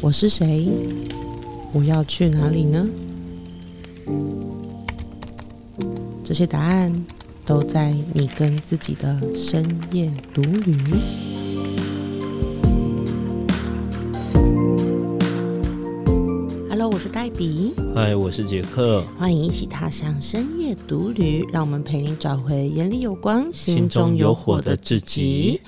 我是谁？我要去哪里呢？这些答案都在你跟自己的深夜独旅。Hello，我是黛比，嗨，我是杰克，欢迎一起踏上深夜独旅，让我们陪你找回眼里有光、心中有火的自己。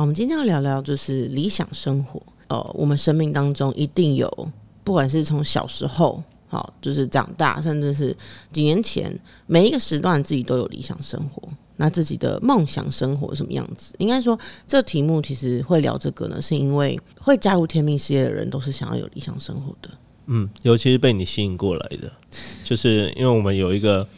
好，我们今天要聊聊就是理想生活。呃，我们生命当中一定有，不管是从小时候，好，就是长大，甚至是几年前，每一个时段自己都有理想生活。那自己的梦想生活什么样子？应该说，这题目其实会聊这个呢，是因为会加入天命事业的人都是想要有理想生活的。嗯，尤其是被你吸引过来的，就是因为我们有一个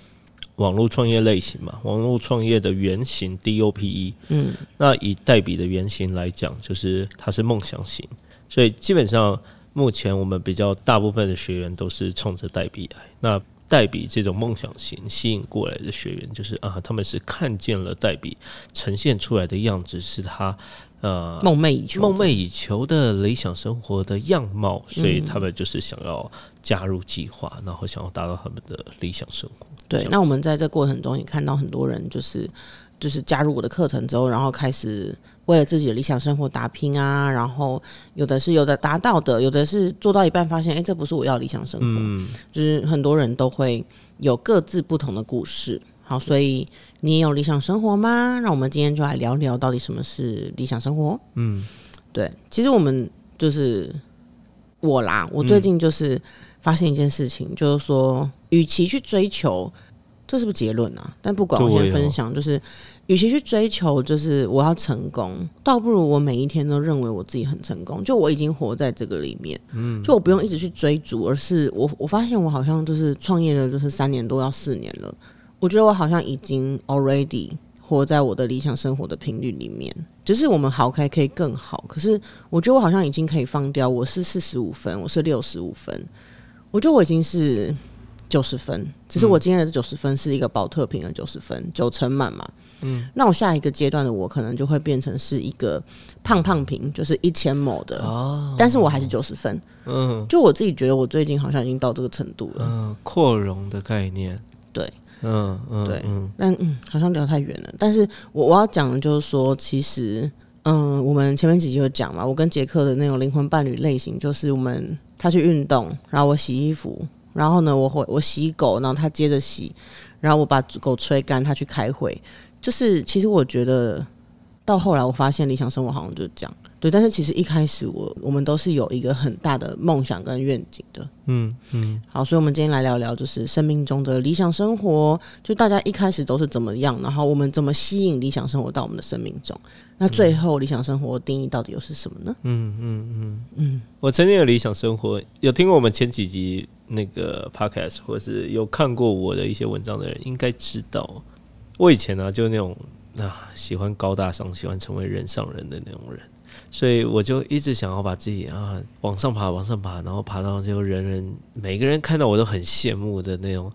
网络创业类型嘛，网络创业的原型 DOPE，嗯，那以代笔的原型来讲，就是它是梦想型，所以基本上目前我们比较大部分的学员都是冲着代笔来。那代比这种梦想型吸引过来的学员，就是啊，他们是看见了代比呈现出来的样子，是他呃梦寐以求，梦寐以求的理想生活的样貌，所以他们就是想要加入计划，然后想要达到他们的理想生活。对，那我们在这过程中也看到很多人，就是就是加入我的课程之后，然后开始为了自己的理想生活打拼啊，然后有的是有的达到的，有的是做到一半发现，哎，这不是我要理想生活。嗯，就是很多人都会有各自不同的故事。好，所以你也有理想生活吗？那我们今天就来聊聊到底什么是理想生活。嗯，对，其实我们就是我啦，我最近就是发现一件事情，就是说，与其去追求，这是不是结论啊？但不管，我先分享，就是与其去追求，就是我要成功，倒不如我每一天都认为我自己很成功，就我已经活在这个里面，嗯，就我不用一直去追逐，而是我我发现我好像就是创业了，就是三年多要四年了，我觉得我好像已经 already 活在我的理想生活的频率里面，只是我们好开可以更好，可是我觉得我好像已经可以放掉，我是四十五分，我是六十五分，我觉得我已经是九十分，只是我今天的这九十分是一个保特瓶的九十分，九成满嘛。嗯，那我下一个阶段的我可能就会变成是一个胖胖瓶，就是一千某的，哦，但是我还是九十分。嗯就我自己觉得，我最近好像已经到这个程度了。嗯，扩容的概念，对，嗯嗯，对嗯但嗯，好像聊太远了。但是我我要讲的就是说，其实嗯，我们前面几集有讲嘛，我跟杰克的那种灵魂伴侣类型，就是我们他去运动，然后我洗衣服，然后呢，我会我洗狗，然后他接着洗，然后我把狗吹干，他去开会。就是其实我觉得到后来，我发现理想生活好像就是这样。对，但是其实一开始我我们都是有一个很大的梦想跟愿景的。嗯嗯，好，所以我们今天来聊聊，就是生命中的理想生活，就大家一开始都是怎么样，然后我们怎么吸引理想生活到我们的生命中。那最后理想生活的定义到底又是什么呢？嗯嗯嗯嗯，我曾经有理想生活，有听过我们前几集那个 podcast，或是有看过我的一些文章的人，应该知道，我以前呢、就那种啊喜欢高大上，喜欢成为人上人的那种人，所以我就一直想要把自己啊往上爬，往上爬，然后爬到就人人每个人看到我都很羡慕的那种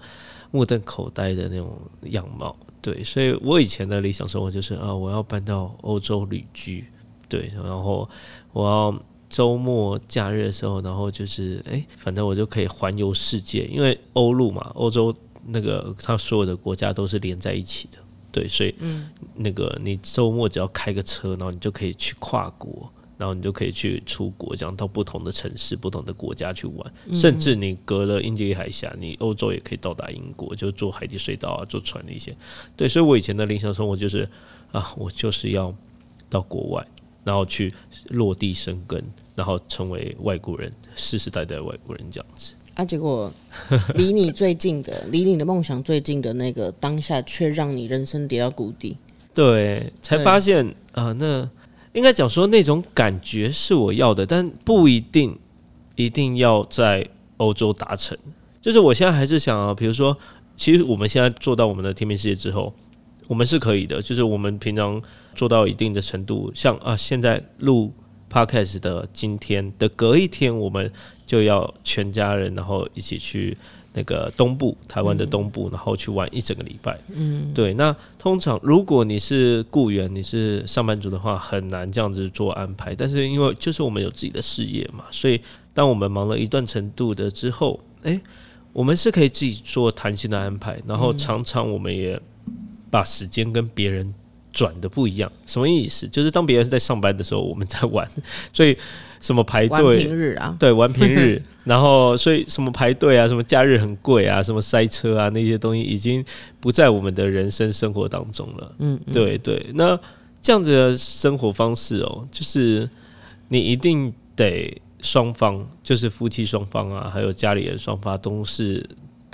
目瞪口呆的那种样貌。对，所以我以前的理想生活就是啊，我要搬到欧洲旅居，对，然后我要周末假日的时候，然后就是哎，反正我就可以环游世界，因为欧陆嘛，欧洲那个它所有的国家都是连在一起的，对，所以嗯那个你周末只要开个车，然后你就可以去跨国。然后你就可以去出国，这样到不同的城市、不同的国家去玩，甚至你隔了英吉利海峡，你欧洲也可以到达英国，就坐海底隧道啊，坐船那些。对，所以我以前的理想生活就是啊，我就是要到国外，然后去落地生根，然后成为外国人，世世代代外国人这样子。啊，结果离你最近的，离你的梦想最近的那个当下，却让你人生跌到谷底。对，才发现啊、那应该讲说那种感觉是我要的，但不一定一定要在欧洲达成。就是我现在还是想啊，比如说，其实我们现在做到我们的天命世界之后，我们是可以的。就是我们平常做到一定的程度，像啊，现在录 podcast 的今天的隔一天，我们就要全家人然后一起去那个东部台湾的东部，然后去玩一整个礼拜。嗯，对。那通常如果你是雇员，你是上班族的话，很难这样子做安排。但是因为就是我们有自己的事业嘛，所以当我们忙了一段程度的之后，诶，我们是可以自己做弹性的安排。然后常常我们也把时间跟别人。转的不一样，什么意思？就是当别人在上班的时候，我们在玩，所以什么排队平日啊，对，玩平日，然后所以什么排队啊，什么假日很贵啊，什么塞车啊，那些东西已经不在我们的人生生活当中了。嗯，对对，那这样子的生活方式哦，就是你一定得双方，就是夫妻双方啊，还有家里人双方都是。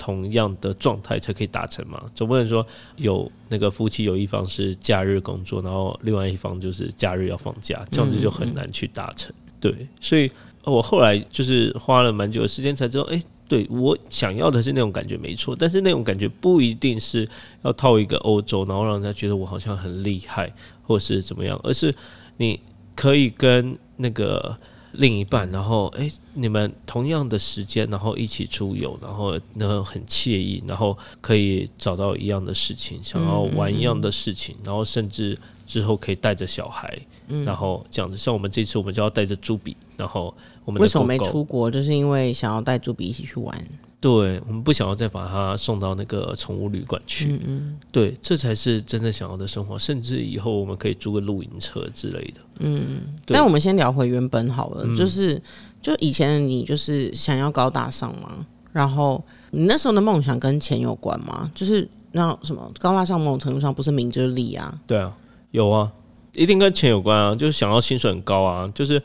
同样的状态才可以达成嘛，总不能说有那个夫妻有一方是假日工作，然后另外一方就是假日要放假，这样子就很难去达成。对，所以我后来就是花了蛮久的时间才知道，哎，对我想要的是那种感觉没错，但是那种感觉不一定是要套一个欧洲，然后让人家觉得我好像很厉害，或是怎么样，而是你可以跟那个。另一半，然后哎，你们同样的时间，然后一起出游，然后呢很惬意，然后可以找到一样的事情，想要玩一样的事情，然后甚至之后可以带着小孩，然后这样子。像我们这次，我们就要带着朱比，然后我们为什么没出国？就是因为想要带朱比一起去玩。对，我们不想要再把它送到那个宠物旅馆去。嗯嗯，对，这才是真正想要的生活。甚至以后我们可以租个露营车之类的。嗯，但我们先聊回原本好了，就是就以前你就是想要高大上嘛，然后你那时候的梦想跟钱有关吗？就是那什么高大上，某种程度上不是名就是利啊。对啊，有啊，一定跟钱有关啊，就是想要薪水很高啊，就是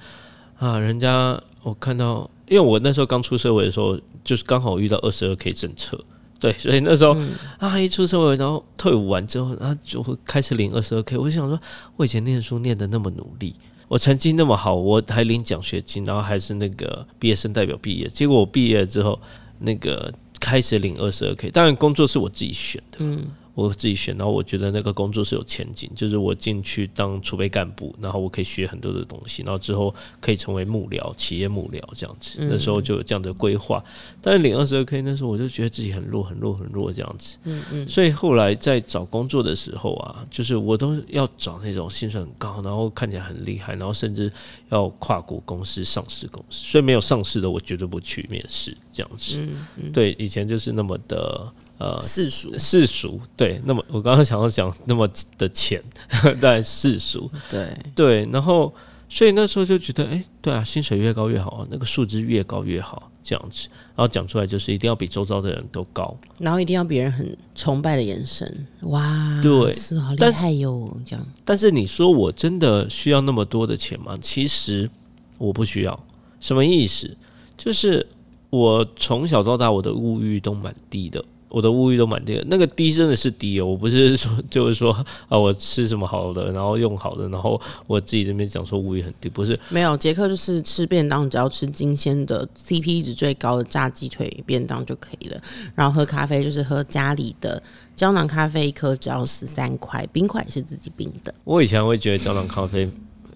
啊，人家我看到，因为我那时候刚出社会的时候。就是刚好遇到二十二 K 政策，对，所以那时候啊，一出社会，然后退伍完之后，然后就会开始领二十二 K。我就想说，我以前念书念的那么努力，我成绩那么好，我还领奖学金，然后还是那个毕业生代表毕业。结果我毕业之后，那个开始领二十二 K，当然工作是我自己选的。嗯。我自己选，然后我觉得那个工作是有前景，就是我进去当储备干部，然后我可以学很多的东西，然后之后可以成为幕僚、企业幕僚这样子。那时候就有这样的规划。但是领二十二 K 那时候，我就觉得自己很弱、很弱、很弱这样子。嗯嗯。所以后来在找工作的时候啊，就是我都要找那种薪水很高，然后看起来很厉害，然后甚至要跨国公司、上市公司。所以没有上市的，我绝对不去面试这样子。嗯嗯。对，以前就是那么的。呃，世俗世俗对，那么我刚刚想要讲那么的浅，但世俗对对，然后所以那时候就觉得，哎，对啊，薪水越高越好，那个数字越高越好，这样子，然后讲出来就是一定要比周遭的人都高，然后一定要别人很崇拜的眼神，哇，对，是好厉害哟，这样。但是你说我真的需要那么多的钱吗？其实我不需要，什么意思？就是我从小到大我的物欲都蛮低的。我的物欲都蛮低的，那个低真的是低哦，我不是说 就是说啊，我吃什么好的，然后用好的，然后我自己这边讲说物欲很低，不是没有杰克就是吃便当，只要吃新鲜的 CP 值最高的炸鸡腿便当就可以了，然后喝咖啡就是喝家里的胶囊咖啡，一颗只要十三块，冰块也是自己冰的。我以前会觉得胶囊咖啡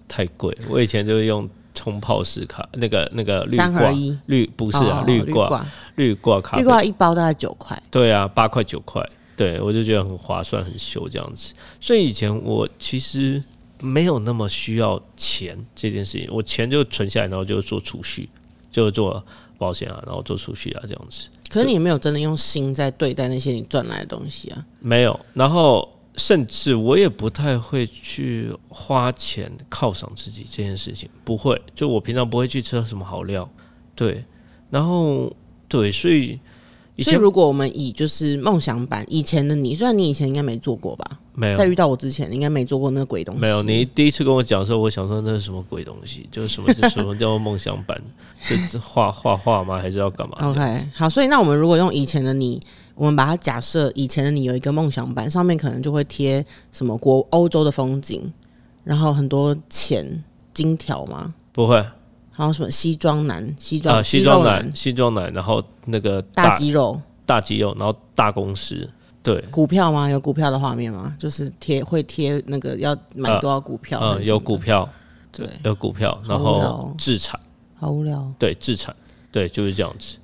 太贵，我以前就是用。冲泡式卡那个那个绿挂绿不是啊绿挂绿挂。咖绿挂一包大概九块。对啊八块九块。对我就觉得很划算很秀这样子。所以以前我其实没有那么需要钱这件事情我钱就存下来然后就做储蓄就做保险啊然后做储蓄啊这样子。可是你没有真的用心在对待那些你赚来的东西啊。没有然后。甚至我也不太会去花钱犒赏自己这件事情，不会。就我平常不会去吃什么好料，对。然后对，所以所以如果我们以就是梦想版以前的你，虽然你以前应该没做过吧？没有。在遇到我之前，应该没做过那个鬼东西。没有。你第一次跟我讲的时候，我想说那是什么鬼东西？就是什么？什么叫做梦想版？是画画画吗？还是要干嘛？OK，好。所以那我们如果用以前的你。我们把它假设以前的你有一个梦想版，上面可能就会贴什么国欧洲的风景，然后很多钱金条吗？不会，还有什么西装男、西装西装男、西装男，然后那个大肌肉、大肌肉，然后大公司，对，股票吗？有股票的画面吗？就是贴会贴那个要买多少股票？嗯，有股票，对，有股票，然后自产，好无聊，对，自产，对，就是这样子。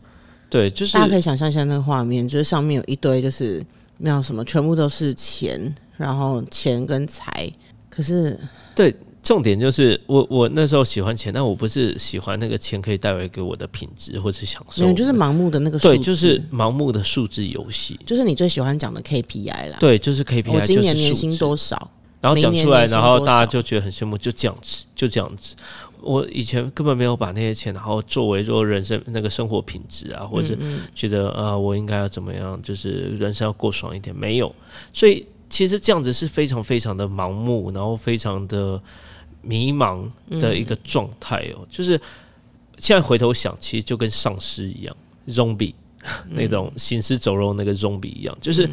对，就是大家可以想象一下那个画面，就是上面有一堆就是那叫什么，全部都是钱，然后钱跟财，可是对。重点就是我我那时候喜欢钱，但我不是喜欢那个钱可以带来给我的品质或者享受，就是盲目的那个对，就是盲目的数字游戏，就是你最喜欢讲的 KPI 啦。对，就是 KPI。我今年年薪多少？然后讲出来，然后大家就觉得很羡慕，就这样子，就这样子。我以前根本没有把那些钱，然后作为说人生那个生活品质啊，或者是觉得啊，我应该要怎么样，就是人生要过爽一点，没有。所以其实这样子是非常非常的盲目，然后非常的迷茫的一个状态哦。就是现在回头想，其实就跟丧尸一样，zombie 那种行尸走肉那个 zombie 一样，就是。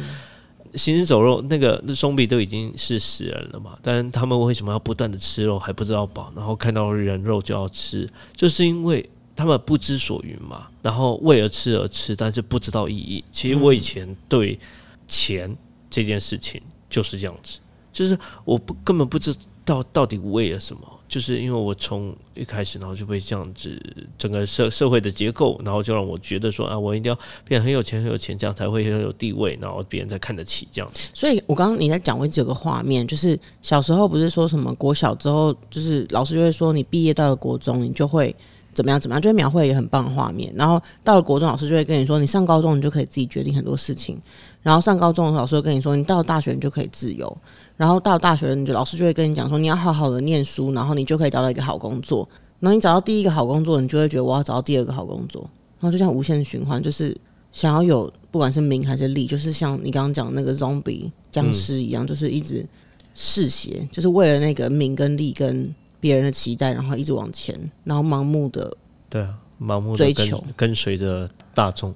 行尸走肉，那个那松比都已经是死人了嘛？但他们为什么要不断的吃肉，还不知道饱？然后看到人肉就要吃，就是因为他们不知所云嘛。然后为了吃而吃，但是不知道意义。其实我以前对钱这件事情就是这样子，就是我不根本不知到到底为了什么。就是因为我从一开始，然后就被这样子整个社社会的结构，然后就让我觉得说啊，我一定要变得很有钱，很有钱，这样才会很有地位，然后别人才看得起这样。所以我刚刚你在讲，我有个画面，就是小时候不是说什么国小之后，就是老师就会说你毕业到了国中，你就会怎么样怎么样，就会描绘一个很棒的画面。然后到了国中，老师就会跟你说，你上高中你就可以自己决定很多事情。然后上高中老师会跟你说，你到了大学你就可以自由。然后到大学，你就老师就会跟你讲说，你要好好的念书，然后你就可以找到一个好工作。然后你找到第一个好工作，你就会觉得我要找到第二个好工作。然后就像无限循环，就是想要有不管是名还是利，就是像你刚刚讲那个 zombie 僵尸一样，就是一直嗜血，就是为了那个名跟利跟别人的期待，然后一直往前，然后盲目的对啊，盲目追求，跟随着大众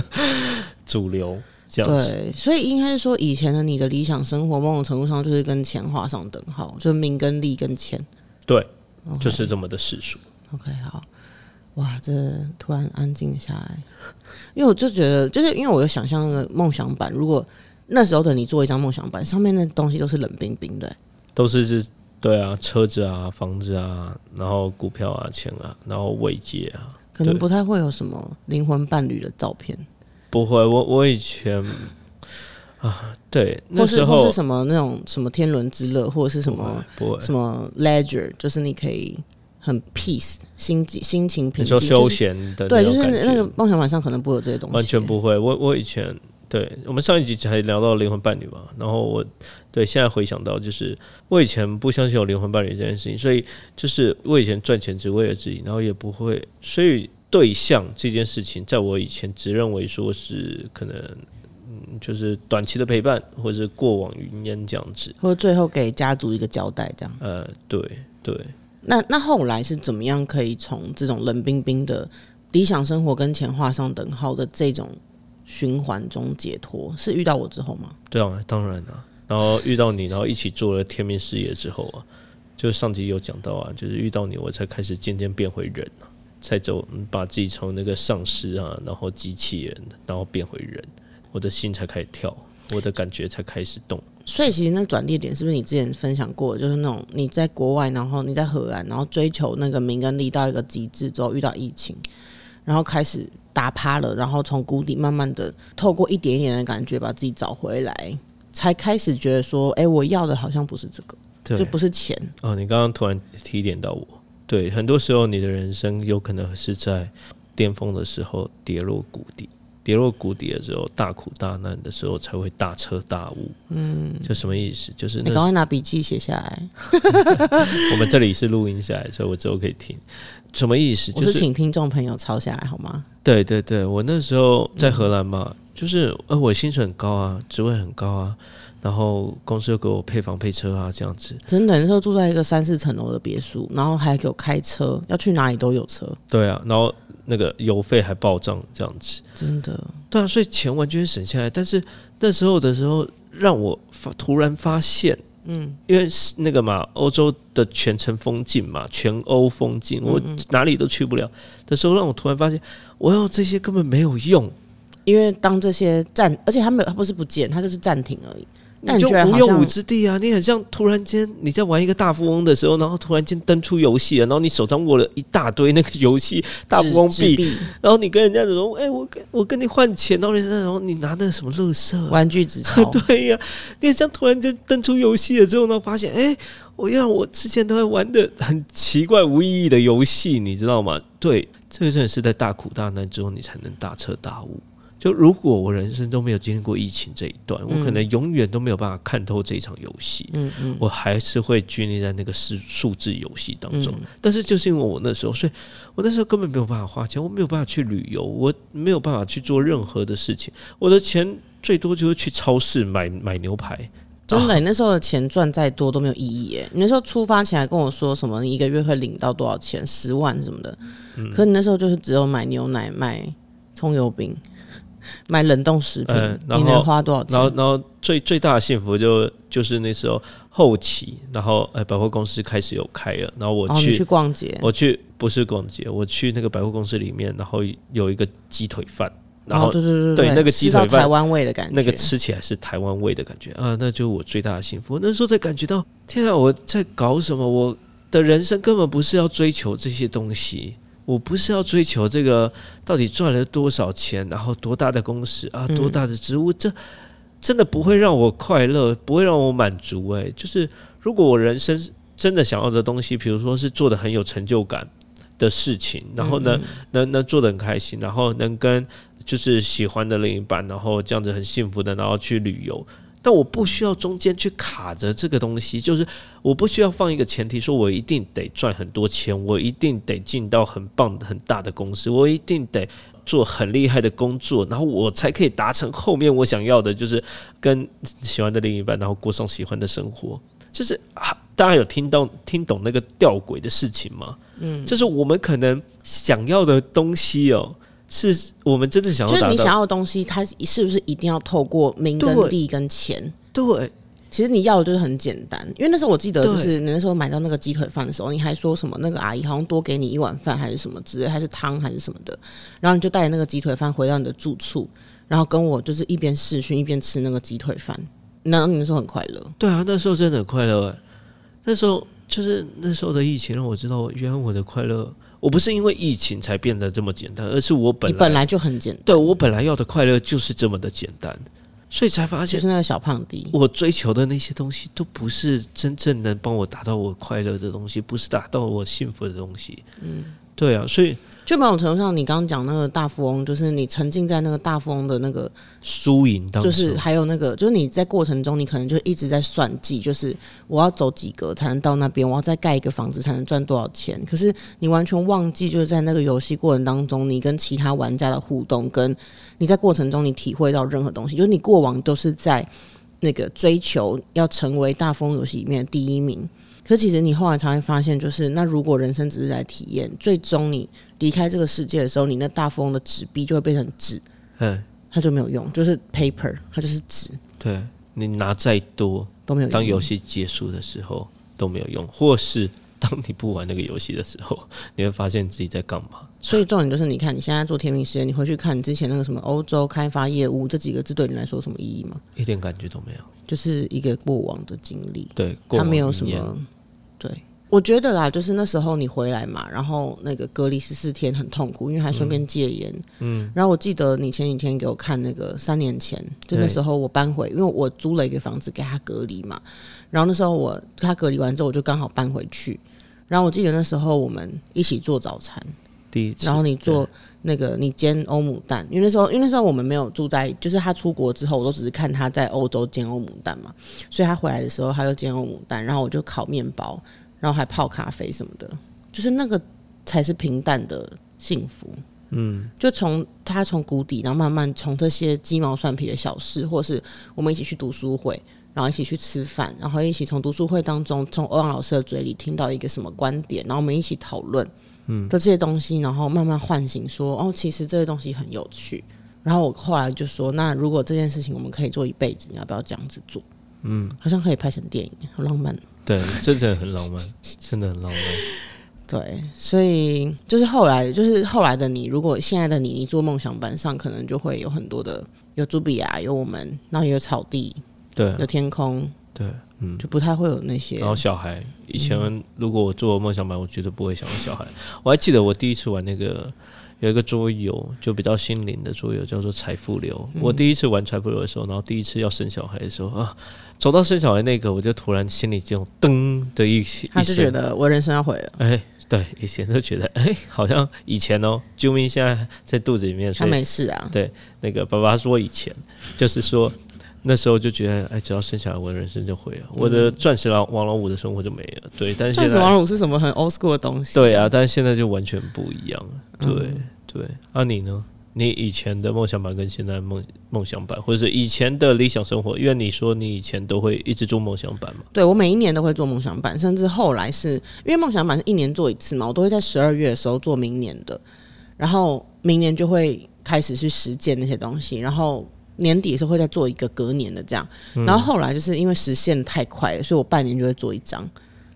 主流。对，所以应该是说，以前的你的理想生活，某种程度上就是跟钱画上等号，就是名跟利跟钱。对，就是这么的世俗。OK，好，哇，这突然安静下来，因为我就觉得，就是因为我有想象那个梦想版，如果那时候的你做一张梦想版，上面那东西都是冷冰冰的，都是是，对啊，车子啊，房子啊，然后股票啊，钱啊，然后慰藉啊，可能不太会有什么灵魂伴侣的照片。不会，我我以前啊，对，那时候是什么那种什么天伦之乐，或者是什么什么 leisure，就是你可以很 peace 心心情平静，休闲的对，就是那个梦想晚上可能不会有这些东西，完全不会。我我以前对我们上一集才聊到灵魂伴侣嘛，然后我对现在回想到，就是我以前不相信有灵魂伴侣这件事情，所以就是我以前赚钱只为了自己，然后也不会，所以。对象这件事情，在我以前只认为说是可能，嗯，就是短期的陪伴，或者是过往云烟这样子，或者最后给家族一个交代这样。呃，对对。那那后来是怎么样可以从这种冷冰冰的理想生活跟钱画上等号的这种循环中解脱？是遇到我之后吗？对啊，当然啊。然后遇到你，然后一起做了天命事业之后啊，就是上集有讲到啊，就是遇到你，我才开始渐渐变回人啊。才走，把自己从那个丧尸啊，然后机器人，然后变回人，我的心才开始跳，我的感觉才开始动。所以，其实那转捩点是不是你之前分享过，就是那种你在国外，然后你在荷兰，然后追求那个名跟利到一个极致之后，遇到疫情，然后开始打趴了，然后从谷底慢慢的透过一点一点的感觉把自己找回来，才开始觉得说，哎，我要的好像不是这个，就不是钱。哦，你刚刚突然提点到我。对，很多时候你的人生有可能是在巅峰的时候跌落谷底，跌落谷底的时候大苦大难的时候才会大彻大悟。嗯，就什么意思？就是你赶快拿笔记写下来。我们这里是录音下来，所以我之后可以听。什么意思？就是请听众朋友抄下来好吗？对对对，我那时候在荷兰嘛，就是呃，我薪水很高啊，职位很高啊。然后公司又给我配房配车啊，这样子。真的，那时候住在一个三四层楼的别墅，然后还给我开车，要去哪里都有车。对啊，然后那个油费还报账，这样子。真的。对啊，所以钱完全省下来。但是那时候的时候，让我发突然发现，嗯，因为那个嘛，欧洲的全城封禁嘛，全欧封禁，我哪里都去不了的时候，让我突然发现，我要这些根本没有用，因为当这些暂，而且他没有，他不是不见，他就是暂停而已。但你你就无用武之地啊！你很像突然间你在玩一个大富翁的时候，然后突然间登出游戏了，然后你手上握了一大堆那个游戏大富翁币，然后你跟人家说：“哎、我跟我跟你换钱。”然后人家然后你拿那个什么乐色、啊，玩具纸 钞，对呀、你很像突然间登出游戏了之后呢，发现哎、我让我之前都在玩的很奇怪无意义的游戏，你知道吗？对，这个真的是在大苦大难之后，你才能大彻大悟。就如果我人生都没有经历过疫情这一段，我可能永远都没有办法看透这一场游戏。嗯嗯，我还是会拘泥在那个数数字游戏当中。嗯但是就是因为我那时候，所以我那时候根本没有办法花钱，我没有办法去旅游，我没有办法去做任何的事情。我的钱最多就是去超市买买牛排。真的，你那时候的钱赚再多都没有意义耶。你那时候出发前还跟我说什么，你一个月会领到多少钱，十万什么的。嗯可你那时候就是只有买牛奶、买葱油饼、买冷冻食品，嗯然后你能花多少钱？然后，然后最最大的幸福就就是那时候后期，然后哎，百货公司开始有开了，然后我哦，去去逛街，我去不是逛街，我去那个百货公司里面，然后有一个鸡腿饭，然后哦对对对对那个鸡腿饭台湾味的感觉，那个吃起来是台湾味的感觉啊，那就是我最大的幸福。那时候才感觉到，天啊，我在搞什么？我的人生根本不是要追求这些东西，我不是要追求这个到底赚了多少钱，然后多大的公司啊，嗯多大的职务，这真的不会让我快乐，不会让我满足。诶，就是如果我人生真的想要的东西，比如说是做的很有成就感的事情，然后呢，嗯能能做的很开心，然后能跟就是喜欢的另一半，然后这样子很幸福的，然后去旅游。但我不需要中间去卡着这个东西，就是我不需要放一个前提，说我一定得赚很多钱，我一定得进到很棒的、很大的公司，我一定得做很厉害的工作，然后我才可以达成后面我想要的，就是跟喜欢的另一半，然后过上喜欢的生活。就是啊，大家有听到听懂那个吊诡的事情吗？嗯，就是我们可能想要的东西哦，是我们真的想要。就是你想要的东西，它是不是一定要透过名跟利跟钱？对，其实你要的就是很简单，因为那时候我记得，就是你那时候买到那个鸡腿饭的时候，你还说什么那个阿姨好像多给你一碗饭还是什么之类，还是汤还是什么的，然后你就带着那个鸡腿饭回到你的住处，然后跟我就是一边试训一边吃那个鸡腿饭，然后你那时候很快乐，对啊，那时候真的很快乐哎。那时候就是那时候的疫情让我知道，原来我的快乐，我不是因为疫情才变得这么简单，而是我本来你本来就很简单，对我本来要的快乐就是这么的简单，所以才发现就是那个小胖迪，我追求的那些东西都不是真正能帮我达到我快乐的东西，不是达到我幸福的东西。嗯，对啊，所以就某种程度上，你刚刚讲那个大富翁，就是你沉浸在那个大富翁的那个输赢当中就是还有那个，就是你在过程中，你可能就一直在算计，就是我要走几格才能到那边，我要再盖一个房子才能赚多少钱。可是你完全忘记，就是在那个游戏过程当中，你跟其他玩家的互动，跟你在过程中你体会到任何东西，就是你过往都是在那个追求要成为大富翁游戏里面的第一名。可其实你后来才会发现，就是那如果人生只是来体验，最终你离开这个世界的时候，你那大富翁的纸币就会变成纸，嗯，它就没有用，就是 paper，它就是纸。对你拿再多，都没有用当游戏结束的时候都没有用，或是当你不玩那个游戏的时候，你会发现自己在干嘛。所以重点就是，你看你现在做天命实验，你回去看你之前那个什么欧洲开发业务这几个字，对你来说有什么意义吗？一点感觉都没有。就是一个过往的经历，对，过它往没有什么。对，我觉得啦，就是那时候你回来嘛，然后那个隔离十四天很痛苦，因为还顺便戒烟。嗯，然后我记得你前几天给我看那个三年前，就那时候我搬回，因为我租了一个房子给他隔离嘛，然后那时候我他隔离完之后，我就刚好搬回去。然后我记得那时候我们一起做早餐，第一次，然后你做那个你煎欧姆蛋，因为那时候因为那时候我们没有住在，就是他出国之后，我都只是看他在欧洲煎欧姆蛋嘛，所以他回来的时候他就煎欧姆蛋，然后我就烤面包，然后还泡咖啡什么的，就是那个才是平淡的幸福。嗯，就从他从谷底，然后慢慢从这些鸡毛蒜皮的小事，或是我们一起去读书会，然后一起去吃饭，然后一起从读书会当中，从欧阳老师的嘴里听到一个什么观点，然后我们一起讨论。的这些东西，然后慢慢唤醒说，哦，其实这些东西很有趣。然后我后来就说，那如果这件事情我们可以做一辈子，你要不要这样子做？嗯，好像可以拍成电影，很浪漫。对，这真的很浪漫，真的很浪漫。对，所以就是后来，就是后来的你，如果现在的你，你做梦想班上，可能就会有很多的，有朱比亚，有我们，然后也有草地，对有天空，对，嗯。就不太会有那些然后小孩，以前如果我做梦想版，我绝对不会想到小孩。我还记得我第一次玩那个有一个桌游，就比较心灵的桌游，叫做财富流。我第一次玩财富流的时候，然后第一次要生小孩的时候啊，走到生小孩那个，我就突然心里就噔的一他是觉得我人生要毁了，哎，对，以前都觉得 哎，好像以前哦，救命现在在肚子里面，他没事啊。那个爸爸说以前就是说那时候就觉得哎，只要生下来，我的人生就毁了，我的钻石王王老五的生活就没了。对，但是钻石王老五是什么很 old school 的东西？对啊，但是现在就完全不一样了。对、嗯对，啊你呢？你以前的梦想版跟现在梦梦想版，或者是以前的理想生活，因为你说你以前都会一直做梦想版嘛，对我每一年都会做梦想版，甚至后来是因为梦想版是一年做一次嘛，我都会在十二月的时候做明年的，然后明年就会开始去实践那些东西，然后年底的时候会再做一个隔年的这样，然后后来就是因为实现太快了，所以我半年就会做一张。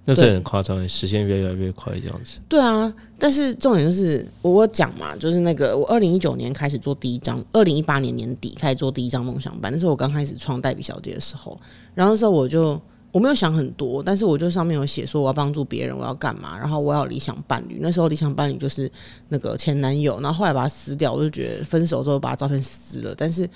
那这很夸张，时间越来越快这样子。对啊，但是重点就是我我讲嘛，就是那个我二零一九年开始做第一张，二零一八年年底开始做第一张梦想版，那是我刚开始创代笔小姐的时候，然后那时候我就我没有想很多，但是我就上面有写说我要帮助别人，我要干嘛，然后我要理想伴侣，那时候理想伴侣就是那个前男友，然后后来把他撕掉，我就觉得分手之后把他照片撕了，但是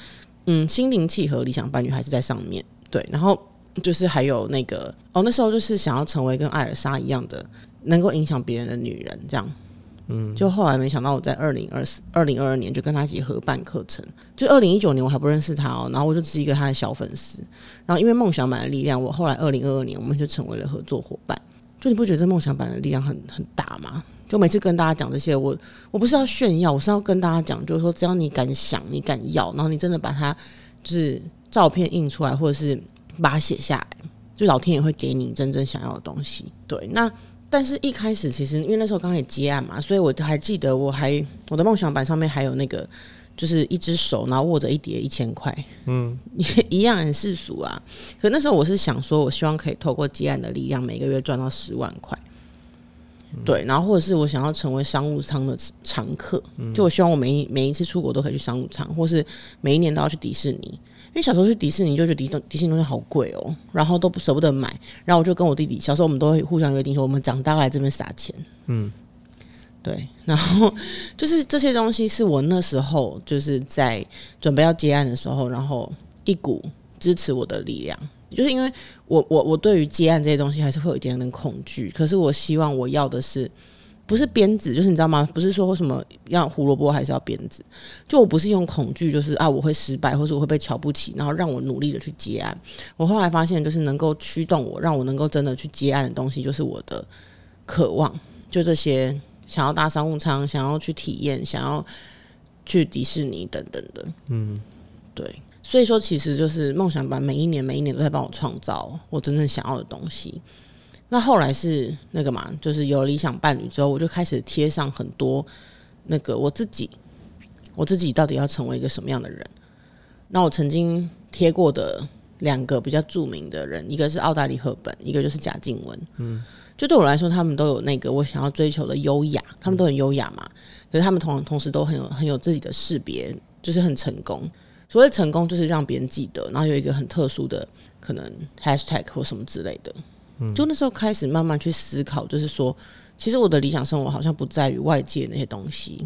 嗯，心灵契合理想伴侣还是在上面，对，然后。就是还有那个哦，那时候就是想要成为跟艾尔莎一样的，能够影响别人的女人，这样。嗯，就后来没想到我在二零二四、二零二二年就跟他一起合办课程。就二零一九年我还不认识他哦，然后我就只是一个他的小粉丝。然后因为梦想版的力量，我后来二零二二年我们就成为了合作伙伴。就你不觉得这梦想版的力量很很大吗？就每次跟大家讲这些，我我不是要炫耀，我是要跟大家讲，就是说只要你敢想，你敢要，然后你真的把它就是照片印出来，或者是把它写下来，就老天也会给你真正想要的东西。对，那但是一开始其实因为那时候刚开始接案嘛，所以我还记得我还我的梦想板上面还有那个就是一只手，然后握着一叠一千块，嗯，一样很世俗啊。可那时候我是想说，我希望可以透过接案的力量，每个月赚到十万块。对，然后或者是我想要成为商务舱的常客，就我希望我每一每一次出国都可以去商务舱，或是每一年都要去迪士尼。因为小时候去迪士尼就觉得迪迪士尼东西好贵哦，然后都不舍不得买，然后我就跟我弟弟，小时候我们都会互相约定说，我们长大来这边撒钱。嗯，对，然后就是这些东西是我那时候就是在准备要接案的时候，然后一股支持我的力量，就是因为我我我对于接案这些东西还是会有一点点恐惧，可是我希望我要的是。不是鞭子，就是你知道吗？不是说什么要胡萝卜还是要鞭子，就我不是用恐惧，就是啊我会失败，或是我会被瞧不起，然后让我努力的去接案。我后来发现，就是能够驱动我，让我能够真的去接案的东西，就是我的渴望，就这些想要搭商务舱，想要去体验，想要去迪士尼等等的。嗯，对。所以说，其实就是梦想班，每一年每一年都在帮我创造我真正想要的东西。那后来是那个嘛，就是有理想伴侣之后，我就开始贴上很多那个我自己，我自己到底要成为一个什么样的人。那我曾经贴过的两个比较著名的人，一个是奥黛丽·赫本，一个就是贾静雯。嗯，就对我来说，他们都有那个我想要追求的优雅，他们都很优雅嘛。可是他们同同时都很有很有自己的识别，就是很成功。所谓成功，就是让别人记得，然后有一个很特殊的可能 hashtag 或什么之类的。就那时候开始慢慢去思考，就是说，其实我的理想生活好像不在于外界那些东西，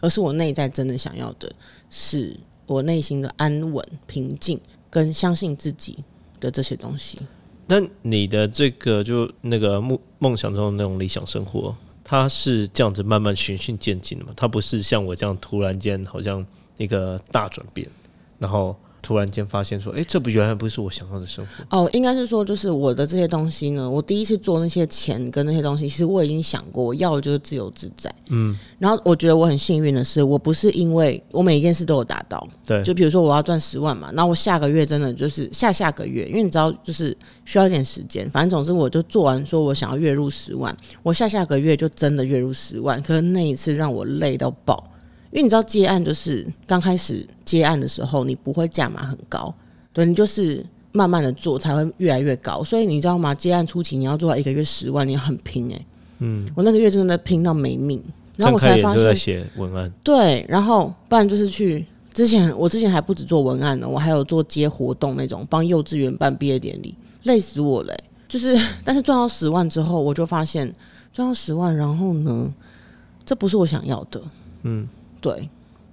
而是我内在真的想要的，是我内心的安稳、平静跟相信自己的这些东西。那你的这个就那个梦梦想中的那种理想生活，它是这样子慢慢循序渐进的嘛？它不是像我这样突然间好像一个大转变，然后。突然间发现说，哎、这不原来不是我想要的生活。哦，应该是说，就是我的这些东西呢，我第一次做那些钱跟那些东西，其实我已经想过，我要的就是自由自在。嗯，然后我觉得我很幸运的是，我不是因为我每一件事都有达到，对，就比如说我要赚十万嘛，那我下个月真的就是下下个月，因为你知道，就是需要一点时间。反正总之，我就做完说我想要月入十万，我下下个月就真的月入十万。可是那一次让我累到爆。因为你知道接案就是刚开始接案的时候，你不会价码很高，对你就是慢慢的做才会越来越高。所以你知道吗？接案初期你要做到一个月十万，你要很拼哎、嗯，我那个月真的拼到没命，然后我才发就在现，写文案，对，然后不然就是去之前我之前还不止做文案呢，我还有做接活动那种，帮幼稚园办毕业典礼，累死我嘞。欸、就是，但是赚到十万之后，我就发现赚到十万，然后呢，这不是我想要的。嗯，对。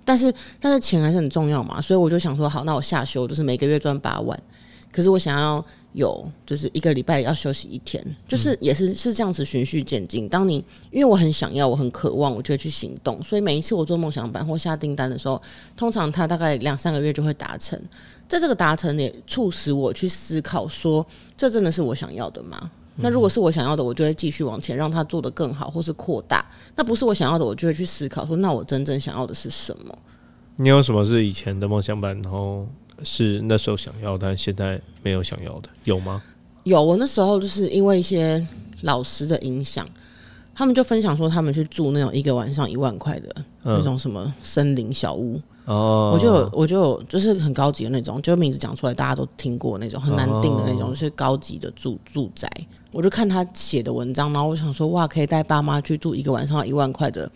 但是但是钱还是很重要嘛，所以我就想说，好，那我下休就是每个月赚八万，可是我想要有就是一个礼拜要休息一天，就是也是是这样子循序渐进。当你因为我很想要，我很渴望，我就会去行动，所以每一次我做梦想版或下订单的时候，通常它大概两三个月就会达成。在这个达成也促使我去思考说，这真的是我想要的吗？那如果是我想要的，我就会继续往前，让它做得更好，或是扩大。那不是我想要的，我就会去思考说，那我真正想要的是什么？你有什么是以前的梦想版，然后是那时候想要，但现在没有想要的，有吗？有，我那时候就是因为一些老师的影响，他们就分享说，他们去住那种一个晚上一万块的、那种什么森林小屋，哦，我就有我就有就是很高级的那种，就名字讲出来大家都听过那种很难定的那种，就是高级的住住宅。我就看他写的文章，然后我想说，哇，可以带爸妈去住一个晚上一万块的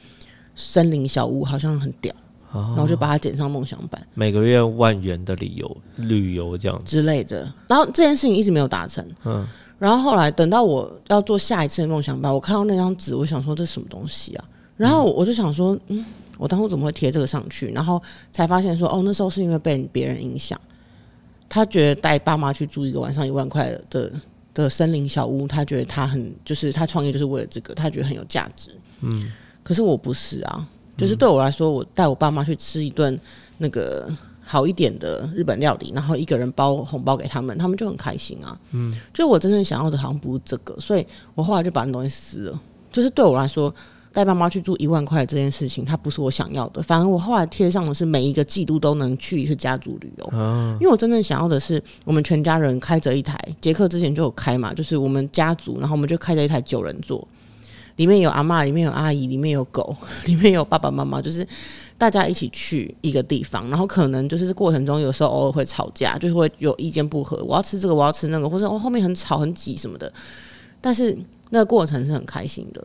森林小屋，好像很屌。然后就把它剪上梦想版每个月万元的旅游旅游这样子，之类的。然后这件事情一直没有达成。嗯，然后后来等到我要做下一次的梦想版，我看到那张纸，我想说这是什么东西啊？然后我就想说，嗯，我当初怎么会贴这个上去？然后才发现说，哦，那时候是因为被别人影响，他觉得带爸妈去住一个晚上一万块的的森林小屋，他觉得他很就是他创业就是为了这个，他觉得很有价值。嗯，可是我不是啊，就是对我来说，我带我爸妈去吃一顿那个好一点的日本料理，然后一个人包红包给他们，他们就很开心啊。嗯，就我真正想要的好像不是这个，所以我后来就把那东西撕了。就是对我来说，带爸妈去住一万块这件事情，它不是我想要的。反而我后来贴上的是每一个季度都能去一次家族旅游，因为我真正想要的是我们全家人开着一台，杰克之前就有开嘛，就是我们家族，然后我们就开着一台九人座，里面有阿妈，里面有阿姨，里面有狗，里面有爸爸妈妈，就是大家一起去一个地方，然后可能就是过程中有时候偶尔会吵架，就是会有意见不合，我要吃这个，我要吃那个，或者我后面很吵很挤什么的，但是那个过程是很开心的。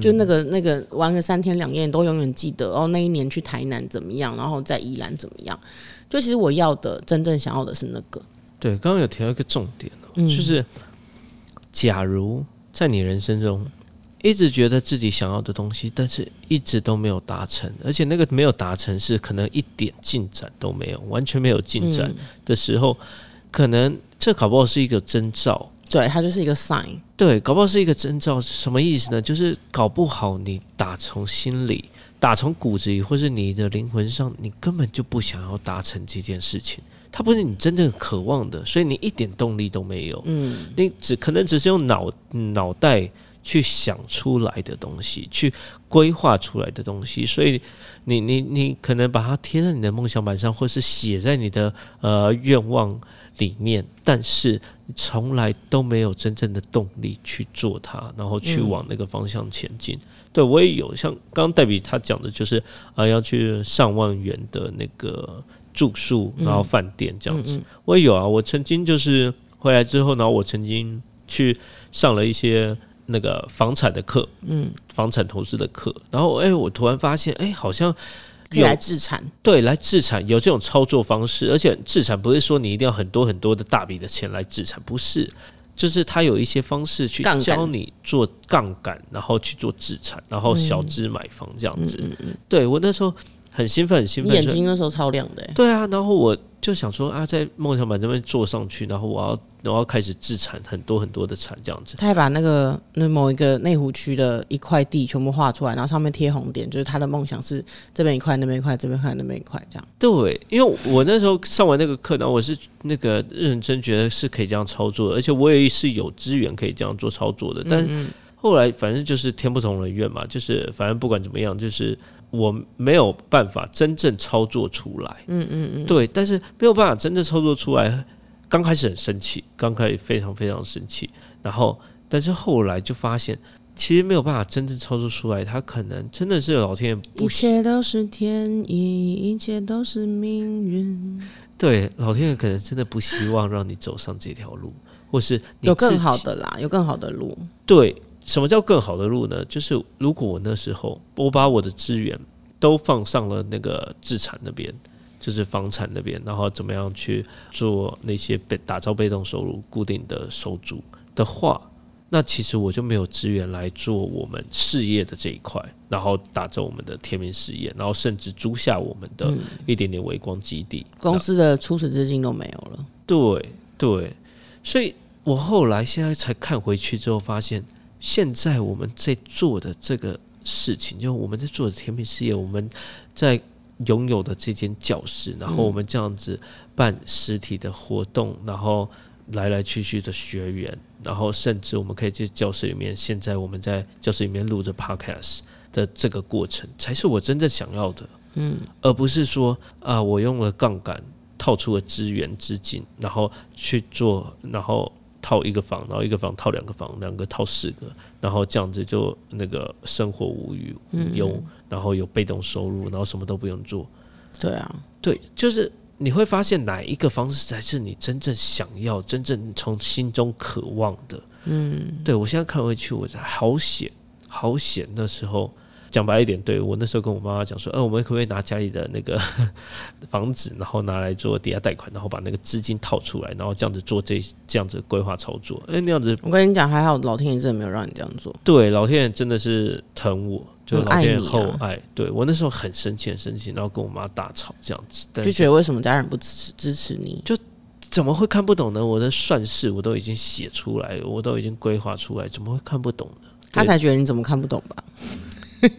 就那个那个玩个三天两夜，都永远记得哦。那一年去台南怎么样，然后在宜兰怎么样？就其实我要的，真正想要的是那个。对，刚刚有提到一个重点哦，就是假如在你人生中一直觉得自己想要的东西，但是一直都没有达成，而且那个没有达成是可能一点进展都没有，完全没有进展的时候，可能这搞不好是一个征兆。对，它就是一个 sign。对，搞不好是一个征兆，什么意思呢？就是搞不好你打从心里、打从骨子里，或是你的灵魂上，你根本就不想要达成这件事情，它不是你真正渴望的，所以你一点动力都没有。嗯，你只可能只是用脑脑袋去想出来的东西，去规划出来的东西，所以你你你可能把它贴在你的梦想板上，或是写在你的呃愿望里面，但是从来都没有真正的动力去做它，然后去往那个方向前进。对我也有，像刚刚黛比他讲的，就是啊、呃要去上万元的那个住宿，然后饭店这样子。我也有啊，我曾经就是回来之后，然后我曾经去上了一些那个房产的课，嗯，房产投资的课，然后哎、我突然发现，哎、好像可以来自产。对，来自产有这种操作方式，而且自产不是说你一定要很多很多的大笔的钱来自产，不是，就是他有一些方式去教你做杠杆，然后去做自产，然后小资买房这样子。对我那时候很兴奋，很兴奋，眼睛那时候超亮的、欸，对啊，然后我就想说啊，在梦想板这边做上去，然后我要我要开始自产很多很多的产这样子。他还把那个那某一个内湖区的一块地全部画出来，然后上面贴红点，就是他的梦想是这边一块，那边一块，这边一块，那边一块，这样。对，因为我那时候上完那个课，然后我是那个认真觉得是可以这样操作的，而且我也是有资源可以这样做操作的。但嗯后来反正就是天不从人愿嘛，就是反正不管怎么样，就是我没有办法真正操作出来。嗯嗯嗯，对，但是没有办法真正操作出来。刚开始很生气，刚开始非常非常生气，然后但是后来就发现，其实没有办法真正操作出来，他可能真的是老天爷一切都是天意，一切都是命运。对，老天爷可能真的不希望让你走上这条路，或是你有更好的啦，有更好的路。对，什么叫更好的路呢？就是如果我那时候我把我的资源都放上了那个自产那边，就是房产那边，然后怎么样去做那些被打造被动收入、固定的收租的话，那其实我就没有资源来做我们事业的这一块，然后打造我们的天命事业，然后甚至租下我们的一点点微光基地，公司的初始资金都没有了。对对，所以我后来现在才看回去之后，发现现在我们在做的这个事情，就我们在做的甜品事业，我们在拥有的这间教室，然后我们这样子办实体的活动，然后来来去去的学员，然后甚至我们可以去教室里面，现在我们在教室里面录着 podcast 的这个过程，才是我真正想要的。嗯，而不是说啊，我用了杠杆套出了资源资金，然后去做，然后。套一个房，然后一个房套两个房，两个套四个，然后这样子就那个生活无余无忧，然后有被动收入，然后什么都不用做。对啊，对，就是你会发现哪一个方式才是你真正想要、真正从心中渴望的。嗯，对我现在看回去，我好险，好险，那时候。讲白一点，对我那时候跟我妈妈讲说，呃，我们可不可以拿家里的那个 房子，然后拿来做抵押贷款，然后把那个资金套出来，然后这样子做这这样子规划操作？哎，那样子，我跟你讲，还好老天爷真的没有让你这样做。对，老天爷真的是疼我，就老天爷厚爱。对我那时候很生气，很生气，然后跟我妈大吵，这样子，就觉得为什么家人不支持支持你？就怎么会看不懂呢？我的算式我都已经写出来，我都已经规划出来，怎么会看不懂呢？他才觉得你怎么看不懂吧？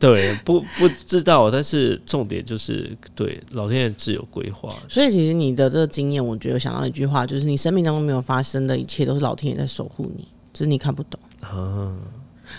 对，不不知道，但是重点就是对老天爷自有规划。所以其实你的这个经验，我觉得想到一句话，就是你生命当中没有发生的一切，都是老天爷在守护你，只是你看不懂啊。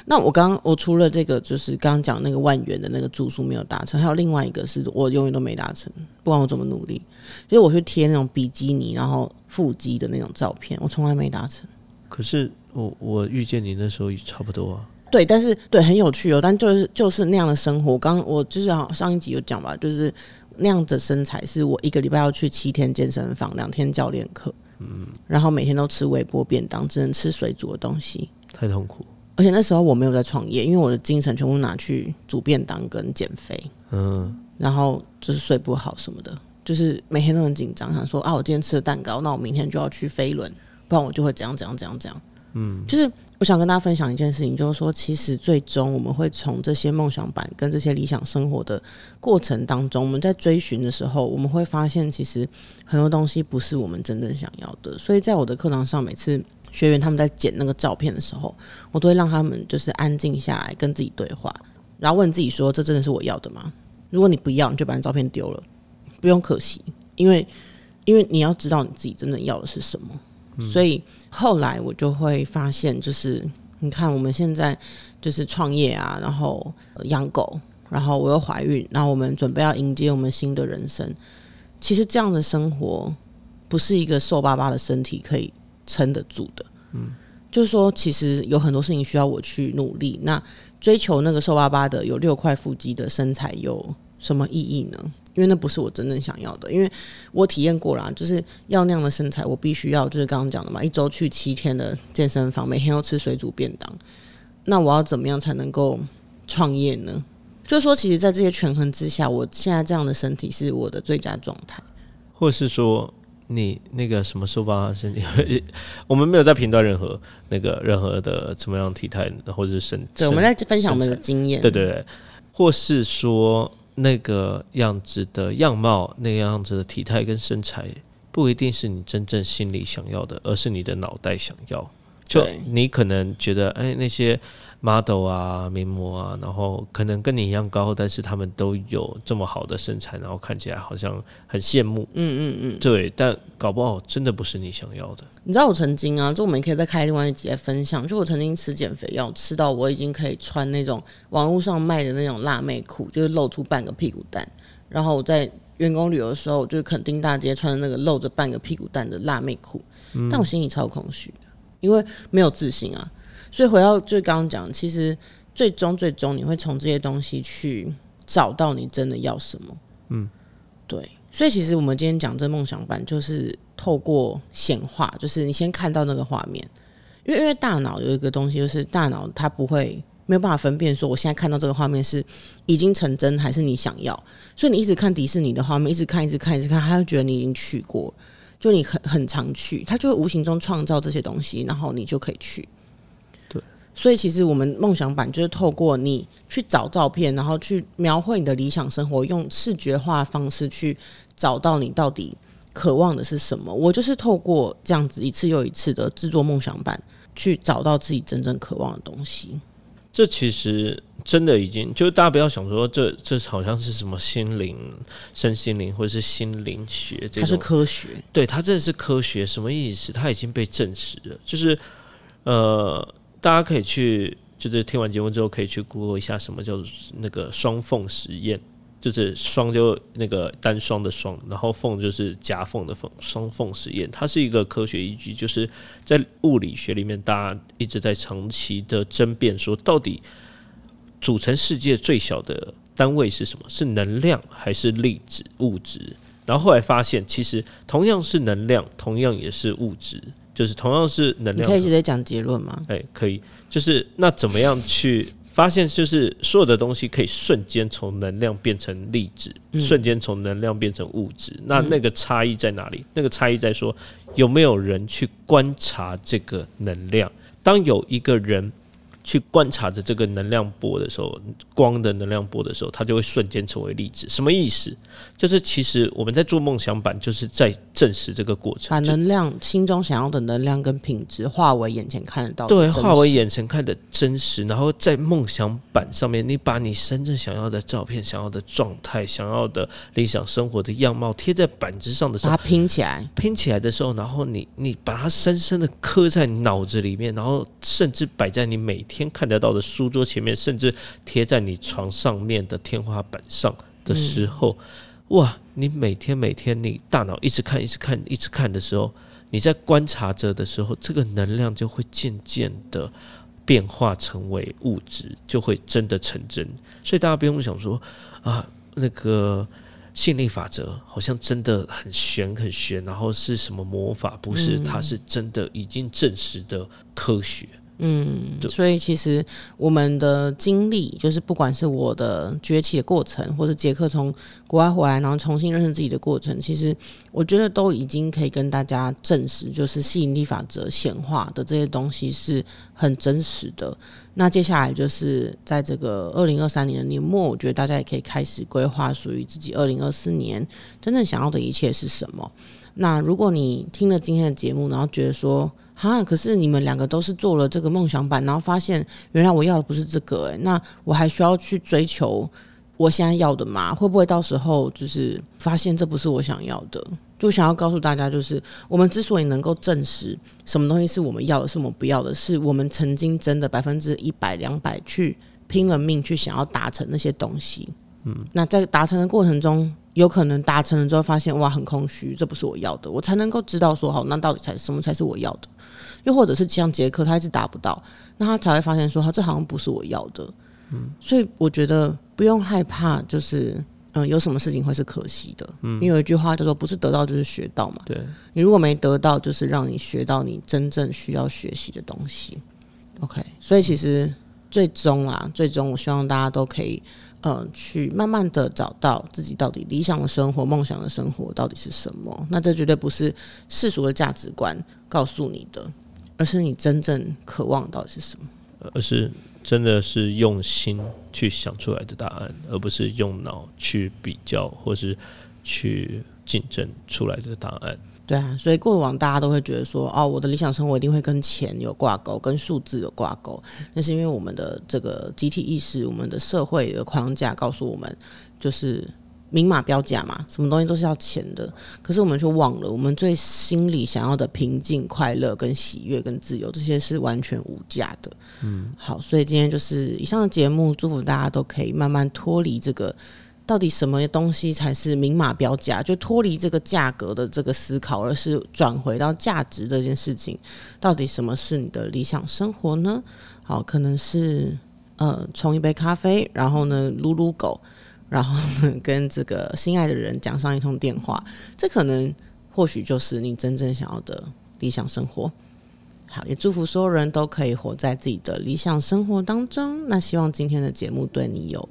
那我刚我除了这个，就是刚刚讲那个万元的那个住宿没有达成，还有另外一个是我永远都没达成，不管我怎么努力，就是我去贴那种比基尼然后腹肌的那种照片，我从来没达成。可是我我遇见你那时候也差不多啊。对，但是对很有趣哦，但就是就是那样的生活。刚我就是上一集有讲吧，就是那样的身材，是我一个礼拜要去七天健身房，两天教练课，嗯，然后每天都吃微波便当，只能吃水煮的东西，太痛苦。而且那时候我没有在创业，因为我的精神全部拿去煮便当跟减肥，嗯，然后就是睡不好什么的，就是每天都很紧张，想说啊，我今天吃了蛋糕，那我明天就要去飞轮，不然我就会怎样怎样怎样怎样，嗯，就是。我想跟大家分享一件事情，就是说，其实最终我们会从这些梦想版跟这些理想生活的过程当中，我们在追寻的时候，我们会发现，其实很多东西不是我们真正想要的。所以在我的课堂上，每次学员他们在剪那个照片的时候，我都会让他们就是安静下来，跟自己对话，然后问自己说：“这真的是我要的吗？”如果你不要，你就把那照片丢了，不用可惜，因为因为你要知道你自己真正要的是什么。所以后来我就会发现，就是你看我们现在就是创业啊，然后养狗，然后我又怀孕，然后我们准备要迎接我们新的人生。其实这样的生活不是一个瘦巴巴的身体可以撑得住的。嗯，就是说，其实有很多事情需要我去努力。那追求那个瘦巴巴的有六块腹肌的身材有什么意义呢？因为那不是我真正想要的，因为我体验过了，就是要那样的身材，我必须要就是刚刚讲的嘛，一周去七天的健身房，每天要吃水煮便当。那我要怎么样才能够创业呢？就是说，其实，在这些权衡之下，我现在这样的身体是我的最佳状态。或是说，你那个什么瘦吧身体，我们没有在评断任何那个任何的什么样体态，或者是身对，我们在分享我们的经验。对对对，或是说。那个样子的样貌，那个样子的体态跟身材，不一定是你真正心里想要的，而是你的脑袋想要。就你可能觉得，哎，那些。model 啊，名模啊，然后可能跟你一样高，但是他们都有这么好的身材，然后看起来好像很羡慕。嗯嗯嗯，对，但搞不好真的不是你想要的。你知道我曾经啊，就我们可以再开另外一集来分享，就我曾经吃减肥药，吃到我已经可以穿那种网络上卖的那种辣妹裤，就是露出半个屁股蛋。然后我在员工旅游的时候，就是垦丁大街穿的那个露着半个屁股蛋的辣妹裤，但我心里超空虚的，因为没有自信啊。所以回到就刚刚讲，其实最终最终你会从这些东西去找到你真的要什么。嗯，对。所以其实我们今天讲这梦想版，就是透过显化，就是你先看到那个画面，因为因为大脑有一个东西，就是大脑它不会没有办法分辨说我现在看到这个画面是已经成真还是你想要，所以你一直看迪士尼的画面，一直看，一直看，一直看，他就觉得你已经去过，就你很很常去，他就会无形中创造这些东西，然后你就可以去。对，所以其实我们梦想版就是透过你去找照片，然后去描绘你的理想生活，用视觉化的方式去找到你到底渴望的是什么。我就是透过这样子一次又一次的制作梦想版，去找到自己真正渴望的东西。这其实真的已经，就是大家不要想说这这好像是什么心灵、身心灵或者是心灵学这它是，科学，对它真的是科学，什么意思？它已经被证实了，就是呃，大家可以去，就是听完节目之后可以去 Google 一下什么叫做那个双缝实验。就是双就那个单双的双，然后缝就是夹缝的缝，双缝实验，它是一个科学依据，就是在物理学里面，大家一直在长期的争辩说，到底组成世界最小的单位是什么？是能量还是粒子物质？然后后来发现，其实同样是能量，同样也是物质，就是同样是能量你可以直接讲结论吗？哎，可以，就是那怎么样去发现，就是所有的东西可以瞬间从能量变成粒子，瞬间从能量变成物质。那那个差异在哪里？那个差异在说有没有人去观察这个能量。当有一个人去观察着这个能量波的时候，光的能量波的时候，它就会瞬间成为粒子。什么意思？就是其实我们在做梦想版，就是在证实这个过程。把能量心中想要的能量跟品质化为眼前看得到的对，化为眼前看的真实，然后在梦想版上面，你把你真正想要的照片、想要的状态、想要的理想生活的样貌贴在板子上的时候，把它拼起来。拼起来的时候，然后你你把它深深的刻在脑子里面，然后甚至摆在你每天看得到的书桌前面，甚至贴在你床上面的天花板上的时候，哇！你每天每天你大脑一直看、一直看、一直看的时候，你在观察着的时候，这个能量就会渐渐的变化成为物质，就会真的成真。所以大家不用想说啊，那个吸引力法则好像真的很玄很玄，然后是什么魔法？不是，它是真的已经证实的科学。嗯，就所以其实我们的经历，就是不管是我的崛起的过程，或是杰克从国外回来，然后重新认识自己的过程，其实我觉得都已经可以跟大家证实，就是吸引力法则显化的这些东西是很真实的。那接下来就是在这个二零二三年的年末，我觉得大家也可以开始规划属于自己二零二四年真正想要的一切是什么。那如果你听了今天的节目，然后觉得说，哈，可是你们两个都是做了这个梦想版，然后发现原来我要的不是这个、诶，那我还需要去追求我现在要的吗？会不会到时候就是发现这不是我想要的？就想要告诉大家，就是我们之所以能够证实什么东西是我们要的，是我们不要的，是我们曾经真的百分之一百、两百去拼了命去想要达成那些东西。嗯，那在达成的过程中，有可能达成了之后发现哇很空虚，这不是我要的，我才能够知道说好，那到底才什么才是我要的？又或者是像杰克，他一直达不到，那他才会发现说，他这好像不是我要的。嗯，所以我觉得不用害怕，就是嗯、有什么事情会是可惜的。嗯，因为有一句话叫做“不是得到就是学到”嘛。对，你如果没得到，就是让你学到你真正需要学习的东西。OK，所以其实最终啊，最终我希望大家都可以，呃，去慢慢的找到自己到底理想的生活、梦想的生活到底是什么。那这绝对不是世俗的价值观告诉你的，而是你真正渴望到底是什么。而是真的是用心去想出来的答案，而不是用脑去比较或是去竞争出来的答案。对啊，所以过往大家都会觉得说，哦，我的理想生活一定会跟钱有挂钩，跟数字有挂钩。那是因为我们的这个集体意识，我们的社会的框架告诉我们，就是明码标价嘛，什么东西都是要钱的。可是我们却忘了，我们最心里想要的平静、快乐、跟喜悦、跟自由，这些是完全无价的。嗯，好，所以今天就是以上的节目，祝福大家都可以慢慢脱离这个。到底什么东西才是明码标价？就脱离这个价格的这个思考，而是转回到价值这件事情。到底什么是你的理想生活呢？好，可能是呃冲一杯咖啡，然后呢撸撸狗，然后呢跟这个心爱的人讲上一通电话。这可能或许就是你真正想要的理想生活。好，也祝福所有人都可以活在自己的理想生活当中。那希望今天的节目对你有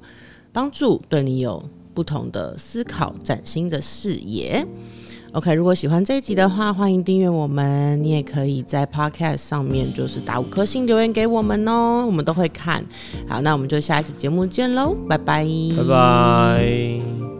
帮助，对你有不同的思考，崭新的视野。OK，如果喜欢这一集的话，欢迎订阅我们。你也可以在 Podcast 上面就是打五颗星留言给我们哦，我们都会看。好，那我们就下一期节目见喽，拜拜，拜拜。